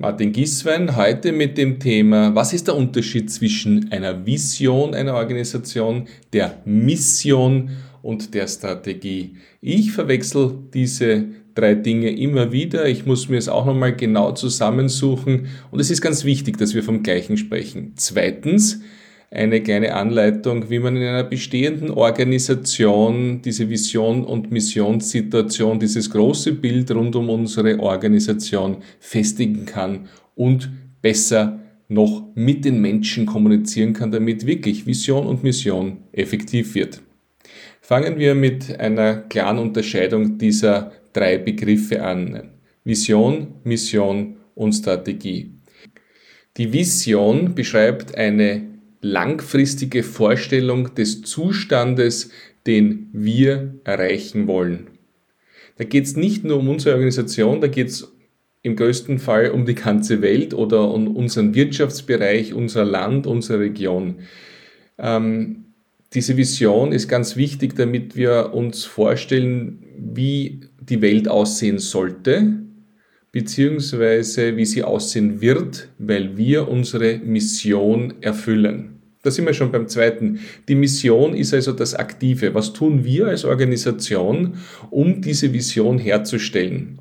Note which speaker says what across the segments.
Speaker 1: Martin Giswein, heute mit dem Thema, was ist der Unterschied zwischen einer Vision einer Organisation, der Mission und der Strategie? Ich verwechsel diese drei Dinge immer wieder. Ich muss mir es auch nochmal genau zusammensuchen und es ist ganz wichtig, dass wir vom Gleichen sprechen. Zweitens, eine kleine Anleitung, wie man in einer bestehenden Organisation diese Vision und Missionssituation, dieses große Bild rund um unsere Organisation festigen kann und besser noch mit den Menschen kommunizieren kann, damit wirklich Vision und Mission effektiv wird. Fangen wir mit einer klaren Unterscheidung dieser drei Begriffe an. Vision, Mission und Strategie. Die Vision beschreibt eine langfristige Vorstellung des Zustandes, den wir erreichen wollen. Da geht es nicht nur um unsere Organisation, da geht es im größten Fall um die ganze Welt oder um unseren Wirtschaftsbereich, unser Land, unsere Region. Ähm, diese Vision ist ganz wichtig, damit wir uns vorstellen, wie die Welt aussehen sollte, beziehungsweise wie sie aussehen wird, weil wir unsere Mission erfüllen. Da sind wir schon beim zweiten. Die Mission ist also das Aktive. Was tun wir als Organisation, um diese Vision herzustellen?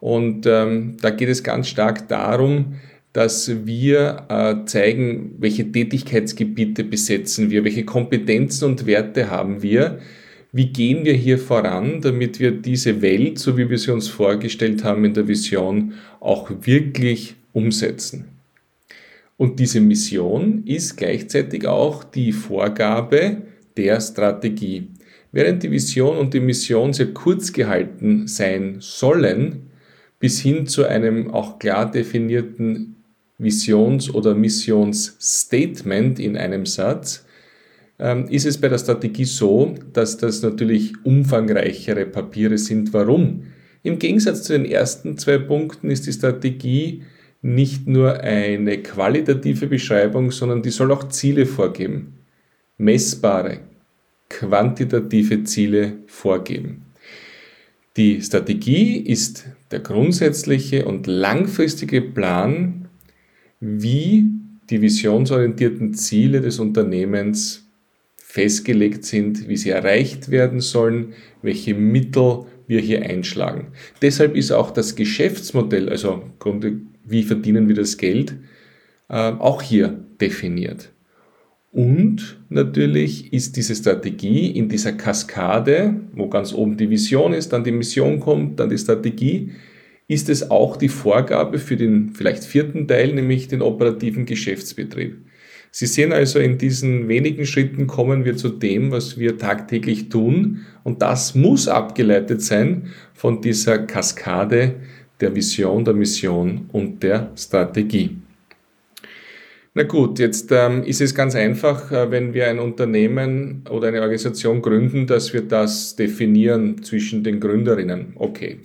Speaker 1: Und ähm, da geht es ganz stark darum, dass wir äh, zeigen, welche Tätigkeitsgebiete besetzen wir, welche Kompetenzen und Werte haben wir, wie gehen wir hier voran, damit wir diese Welt, so wie wir sie uns vorgestellt haben in der Vision, auch wirklich umsetzen. Und diese Mission ist gleichzeitig auch die Vorgabe der Strategie. Während die Vision und die Mission sehr kurz gehalten sein sollen, bis hin zu einem auch klar definierten Visions- oder Missionsstatement in einem Satz, ist es bei der Strategie so, dass das natürlich umfangreichere Papiere sind. Warum? Im Gegensatz zu den ersten zwei Punkten ist die Strategie nicht nur eine qualitative Beschreibung, sondern die soll auch Ziele vorgeben. Messbare, quantitative Ziele vorgeben. Die Strategie ist der grundsätzliche und langfristige Plan, wie die visionsorientierten Ziele des Unternehmens festgelegt sind, wie sie erreicht werden sollen, welche Mittel wir hier einschlagen. Deshalb ist auch das Geschäftsmodell, also wie verdienen wir das Geld, äh, auch hier definiert. Und natürlich ist diese Strategie in dieser Kaskade, wo ganz oben die Vision ist, dann die Mission kommt, dann die Strategie, ist es auch die Vorgabe für den vielleicht vierten Teil, nämlich den operativen Geschäftsbetrieb. Sie sehen also, in diesen wenigen Schritten kommen wir zu dem, was wir tagtäglich tun. Und das muss abgeleitet sein von dieser Kaskade der Vision, der Mission und der Strategie. Na gut, jetzt ähm, ist es ganz einfach, äh, wenn wir ein Unternehmen oder eine Organisation gründen, dass wir das definieren zwischen den Gründerinnen. Okay.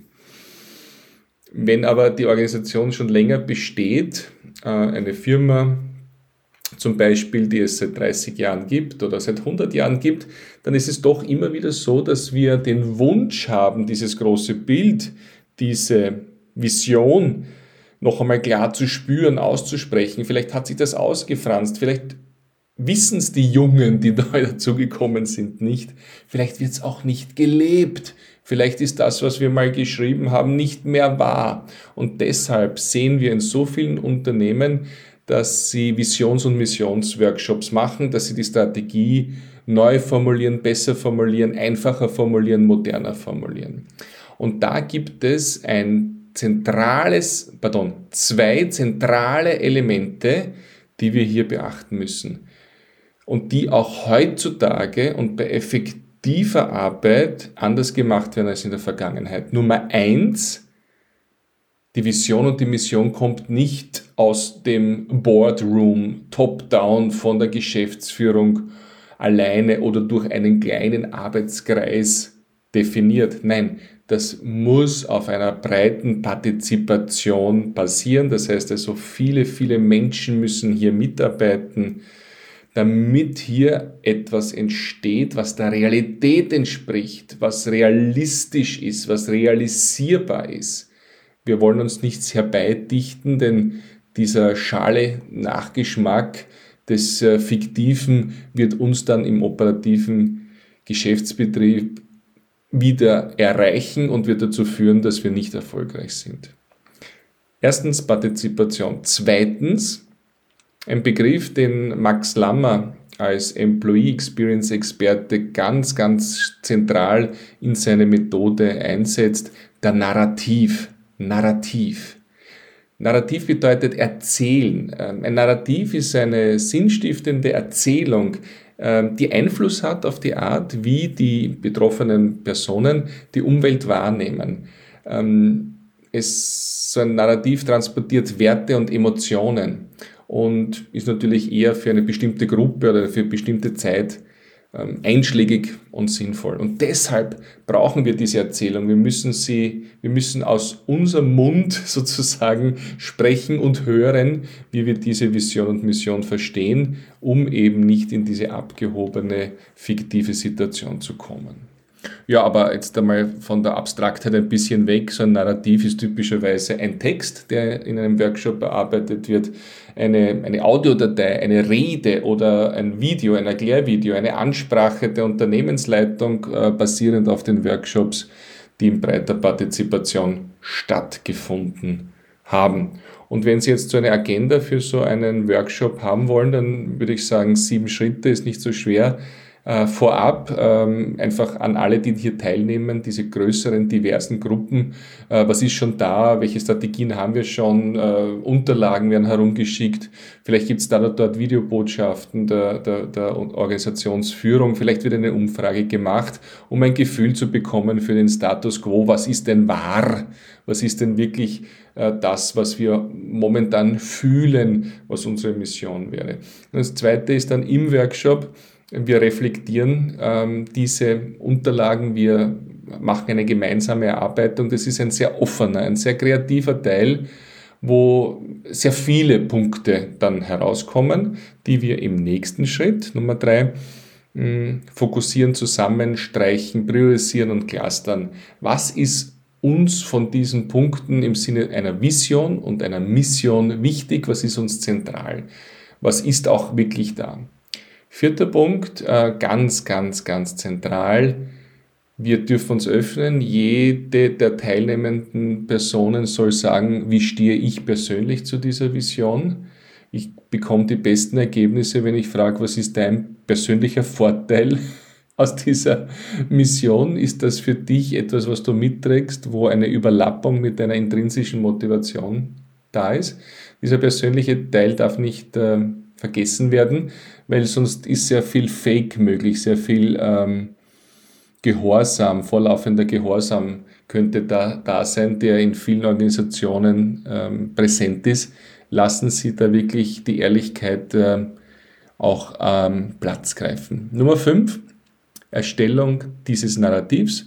Speaker 1: Wenn aber die Organisation schon länger besteht, äh, eine Firma, zum Beispiel, die es seit 30 Jahren gibt oder seit 100 Jahren gibt, dann ist es doch immer wieder so, dass wir den Wunsch haben, dieses große Bild, diese Vision noch einmal klar zu spüren, auszusprechen. Vielleicht hat sich das ausgefranst, vielleicht wissen es die Jungen, die neu dazugekommen sind, nicht. Vielleicht wird es auch nicht gelebt. Vielleicht ist das, was wir mal geschrieben haben, nicht mehr wahr. Und deshalb sehen wir in so vielen Unternehmen, dass sie Visions- und Missionsworkshops machen, dass sie die Strategie neu formulieren, besser formulieren, einfacher formulieren, moderner formulieren. Und da gibt es ein zentrales, pardon, zwei zentrale Elemente, die wir hier beachten müssen und die auch heutzutage und bei effektiver Arbeit anders gemacht werden als in der Vergangenheit. Nummer eins, die Vision und die Mission kommt nicht aus dem Boardroom, top-down von der Geschäftsführung alleine oder durch einen kleinen Arbeitskreis definiert. Nein, das muss auf einer breiten Partizipation passieren. Das heißt also, viele, viele Menschen müssen hier mitarbeiten, damit hier etwas entsteht, was der Realität entspricht, was realistisch ist, was realisierbar ist Wir wollen uns nichts herbeidichten, denn dieser schale Nachgeschmack des äh, Fiktiven wird uns dann im operativen Geschäftsbetrieb wieder erreichen und wird dazu führen, dass wir nicht erfolgreich sind. Erstens Partizipation. Zweitens ein Begriff, den Max Lammer als Employee Experience Experte ganz, ganz zentral in seine Methode einsetzt, der Narrativ. Narrativ. Narrativ bedeutet erzählen. Ähm, ein Narrativ ist eine sinnstiftende Erzählung, ähm, die Einfluss hat auf die Art, wie die betroffenen Personen die Umwelt wahrnehmen. Ähm, es, so ein Narrativ transportiert Werte und Emotionen und ist natürlich eher für eine bestimmte Gruppe oder für eine bestimmte Zeit einschlägig und sinnvoll. Und deshalb brauchen wir diese Erzählung. Wir müssen sie, wir müssen aus unserem Mund sozusagen sprechen und hören, wie wir diese Vision und Mission verstehen, um eben nicht in diese abgehobene, fiktive Situation zu kommen. Ja, aber jetzt einmal von der Abstraktheit ein bisschen weg. So ein Narrativ ist typischerweise ein Text, der in einem Workshop bearbeitet wird, eine, eine Audiodatei, eine Rede oder ein Video, ein Erklärvideo, eine Ansprache der Unternehmensleitung äh, basierend auf den Workshops, die in breiter Partizipation stattgefunden haben. Und wenn Sie jetzt so eine Agenda für so einen Workshop haben wollen, dann würde ich sagen, sieben Schritte ist nicht so schwer äh, vorab ähm, einfach an alle, die hier teilnehmen, diese größeren, diversen Gruppen, äh, was ist schon da, welche Strategien haben wir schon, äh, Unterlagen werden herumgeschickt, vielleicht gibt es da oder dort Videobotschaften der, der, der Organisationsführung, vielleicht wird eine Umfrage gemacht, um ein Gefühl zu bekommen für den Status quo, was ist denn wahr, was ist denn wirklich äh, das, was wir momentan fühlen, was unsere Mission wäre. Das Zweite ist dann im Workshop, wir reflektieren ähm, diese Unterlagen, wir machen eine gemeinsame Erarbeitung. Das ist ein sehr offener, ein sehr kreativer Teil, wo sehr viele Punkte dann herauskommen, die wir im nächsten Schritt, Nummer drei, hm, fokussieren, zusammenstreichen, priorisieren und clustern. Was ist uns von diesen Punkten im Sinne einer Vision und einer Mission wichtig? Was ist uns zentral? Was ist auch wirklich da? Vierter Punkt, äh, ganz, ganz, ganz zentral. Wir dürfen uns öffnen. Jede der teilnehmenden Personen soll sagen, wie stehe ich persönlich zu dieser Vision. Ich bekomme die besten Ergebnisse, wenn ich frage, was ist dein persönlicher Vorteil aus dieser Mission? Ist das für dich etwas, was du mitträgst, wo eine Überlappung mit deiner intrinsischen Motivation da ist? Dieser persönliche Teil darf nicht äh, vergessen werden, weil sonst ist sehr viel Fake möglich, sehr viel ähm, Gehorsam, vorlaufender Gehorsam könnte da, da sein, der in vielen Organisationen ähm, präsent ist. Lassen Sie da wirklich die Ehrlichkeit äh, auch ähm, Platz greifen. Nummer 5, Erstellung dieses Narrativs.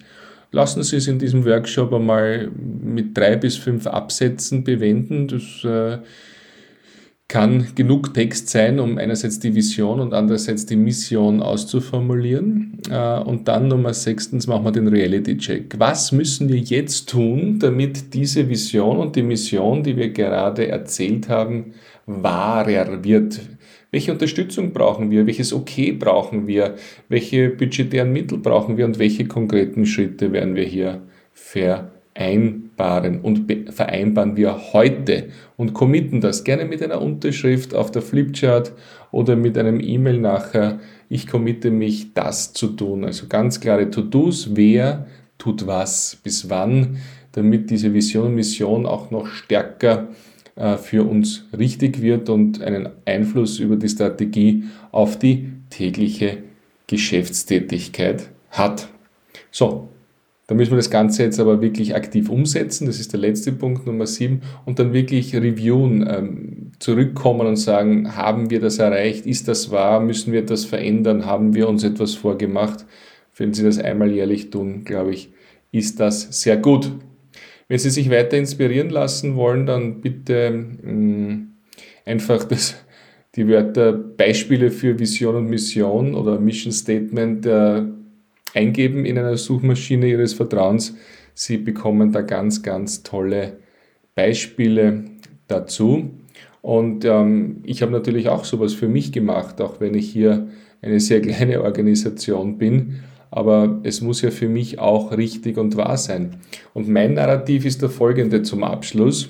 Speaker 1: Lassen Sie es in diesem Workshop einmal mit drei bis fünf Absätzen bewenden. Das äh, kann genug Text sein, um einerseits die Vision und andererseits die Mission auszuformulieren. Äh, und dann Nummer sechstens machen wir den Reality-Check. Was müssen wir jetzt tun, damit diese Vision und die Mission, die wir gerade erzählt haben, wahrer wird? Welche Unterstützung brauchen wir? Welches Okay brauchen wir? Welche budgetären Mittel brauchen wir? Und welche konkreten Schritte werden wir hier ver vereinbaren und vereinbaren wir heute und committen das gerne mit einer Unterschrift auf der Flipchart oder mit einem E-Mail nachher. Ich committe mich, das zu tun. Also ganz klare To-Dos, wer tut was, bis wann, damit diese Vision und Mission auch noch stärker äh, für uns richtig wird und einen Einfluss über die Strategie auf die tägliche Geschäftstätigkeit hat. So, da müssen wir das Ganze jetzt aber wirklich aktiv umsetzen. Das ist der letzte Punkt, Nummer sieben. Und dann wirklich reviewen, ähm, zurückkommen und sagen, haben wir das erreicht? Ist das wahr? Müssen wir das verändern? Haben wir uns etwas vorgemacht? Wenn Sie das einmal jährlich tun, glaube ich, ist das sehr gut. Wenn Sie sich weiter inspirieren lassen wollen, dann bitte mh, mm, einfach das, die Wörter Beispiele für Vision und Mission oder Mission Statement äh, eingeben in einer Suchmaschine Ihres Vertrauens. Sie bekommen da ganz, ganz tolle Beispiele dazu. Und ähm, ich habe natürlich auch sowas für mich gemacht, auch wenn ich hier eine sehr kleine Organisation bin. Aber es muss ja für mich auch richtig und wahr sein. Und mein Narrativ ist der folgende zum Abschluss.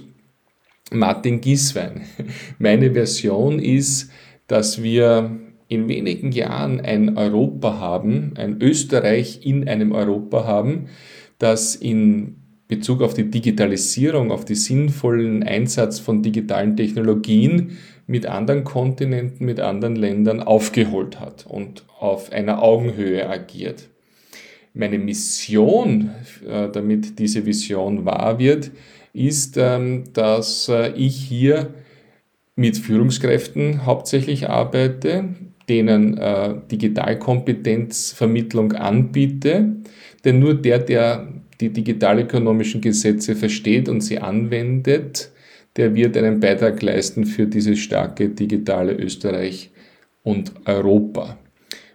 Speaker 1: Martin Gieswein. Meine Version ist, dass wir in wenigen Jahren ein Europa haben, ein Österreich in einem Europa haben, das in Bezug auf die Digitalisierung, auf den sinnvollen Einsatz von digitalen Technologien mit anderen Kontinenten, mit anderen Ländern aufgeholt hat und auf einer Augenhöhe agiert. Meine Mission, äh, damit diese Vision wahr wird, ist, ähm, dass äh, ich hier mit Führungskräften hauptsächlich arbeite, denen äh, Digitalkompetenzvermittlung anbiete. Denn nur der, der die digitalökonomischen Gesetze versteht und sie anwendet, der wird einen Beitrag leisten für dieses starke digitale Österreich und Europa.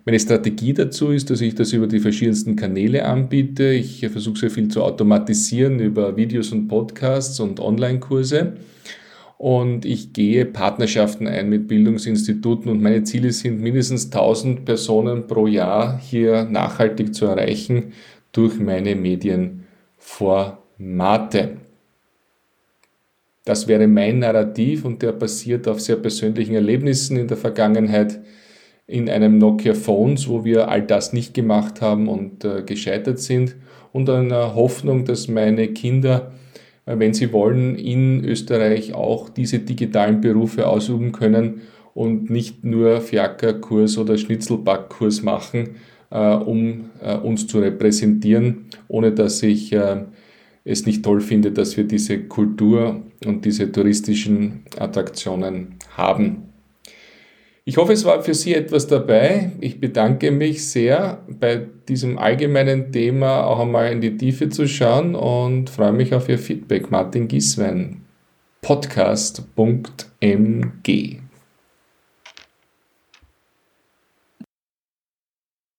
Speaker 1: Meine Strategie dazu ist, dass ich das über die verschiedensten Kanäle anbiete. Ich versuche sehr viel zu automatisieren über Videos und Podcasts und Online-Kurse. Und ich gehe Partnerschaften ein mit Bildungsinstituten und meine Ziele sind mindestens 1000 Personen pro Jahr hier nachhaltig zu erreichen durch meine Medienformate. Das wäre mein Narrativ und der basiert auf sehr persönlichen Erlebnissen in der Vergangenheit in einem Nokia Phones, wo wir all das nicht gemacht haben und äh, gescheitert sind und einer Hoffnung, dass meine Kinder, wenn sie wollen, in Österreich auch diese digitalen Berufe ausüben können und nicht nur Fiakerkurs oder Schnitzelbackkurs machen, äh, um äh, uns zu repräsentieren, ohne dass ich äh, es nicht toll finde, dass wir diese Kultur und diese touristischen Attraktionen haben. Ich hoffe, es war für Sie etwas dabei. Ich bedanke mich sehr, bei diesem allgemeinen Thema auch einmal in die Tiefe zu schauen und freue mich auf Ihr Feedback. Martin Gieswein, podcast.mg.